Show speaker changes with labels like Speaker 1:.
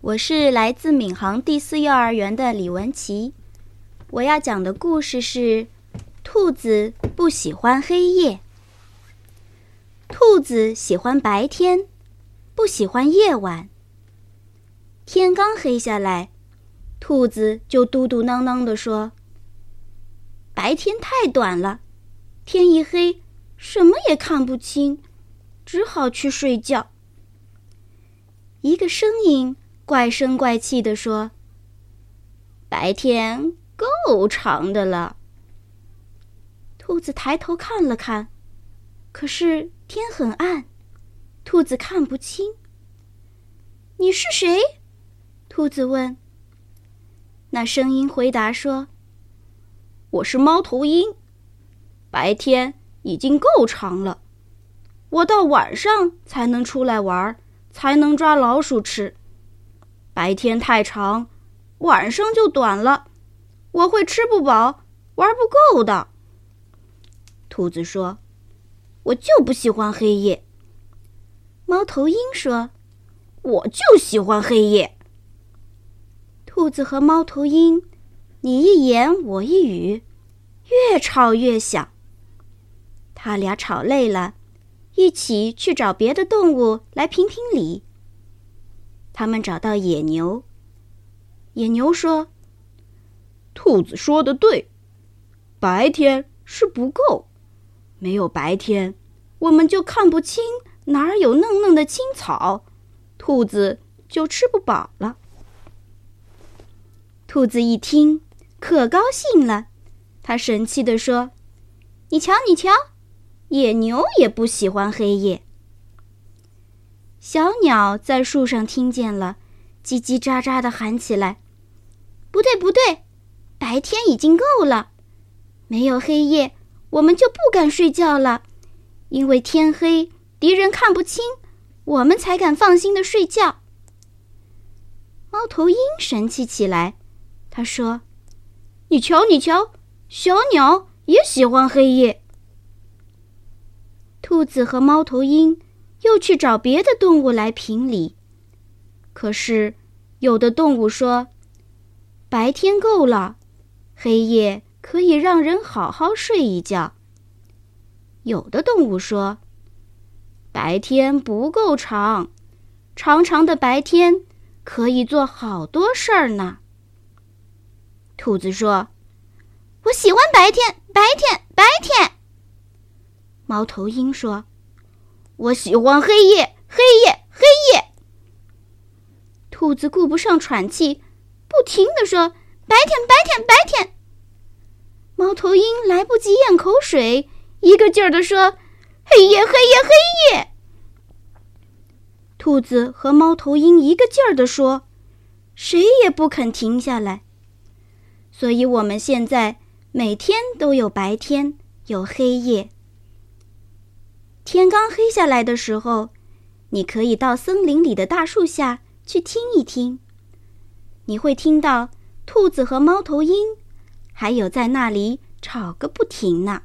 Speaker 1: 我是来自闵行第四幼儿园的李文琪。我要讲的故事是《兔子不喜欢黑夜》。兔子喜欢白天，不喜欢夜晚。天刚黑下来，兔子就嘟嘟囔囔地说：“白天太短了，天一黑，什么也看不清，只好去睡觉。”一个声音怪声怪气地说：“白天够长的了。”兔子抬头看了看，可是天很暗，兔子看不清。你是谁？兔子问。那声音回答说：“我是猫头鹰。白天已经够长了，我到晚上才能出来玩，才能抓老鼠吃。白天太长，晚上就短了，我会吃不饱，玩不够的。”兔子说：“我就不喜欢黑夜。”猫头鹰说：“我就喜欢黑夜。”兔子和猫头鹰，你一言我一语，越吵越响。他俩吵累了，一起去找别的动物来评评理。他们找到野牛。野牛说：“
Speaker 2: 兔子说的对，白天是不够。”没有白天，我们就看不清哪儿有嫩嫩的青草，兔子就吃不饱了。
Speaker 1: 兔子一听，可高兴了，他神气地说：“你瞧，你瞧，野牛也不喜欢黑夜。”小鸟在树上听见了，叽叽喳喳地喊起来：“不对，不对，白天已经够了，没有黑夜。”我们就不敢睡觉了，因为天黑，敌人看不清，我们才敢放心的睡觉。猫头鹰神气起来，他说：“
Speaker 2: 你瞧，你瞧，小鸟也喜欢黑夜。”
Speaker 1: 兔子和猫头鹰又去找别的动物来评理，可是有的动物说：“白天够了，黑夜。”可以让人好好睡一觉。有的动物说：“白天不够长，长长的白天可以做好多事儿呢。”兔子说：“我喜欢白天，白天，白天。”猫头鹰说：“
Speaker 2: 我喜欢黑夜，黑夜，黑夜。”
Speaker 1: 兔子顾不上喘气，不停地说：“白天，白天，白天。”猫头鹰来不及咽口水，一个劲儿地说：“黑夜，黑夜，黑夜！”兔子和猫头鹰一个劲儿地说，谁也不肯停下来。所以，我们现在每天都有白天，有黑夜。天刚黑下来的时候，你可以到森林里的大树下去听一听，你会听到兔子和猫头鹰。还有在那里吵个不停呢。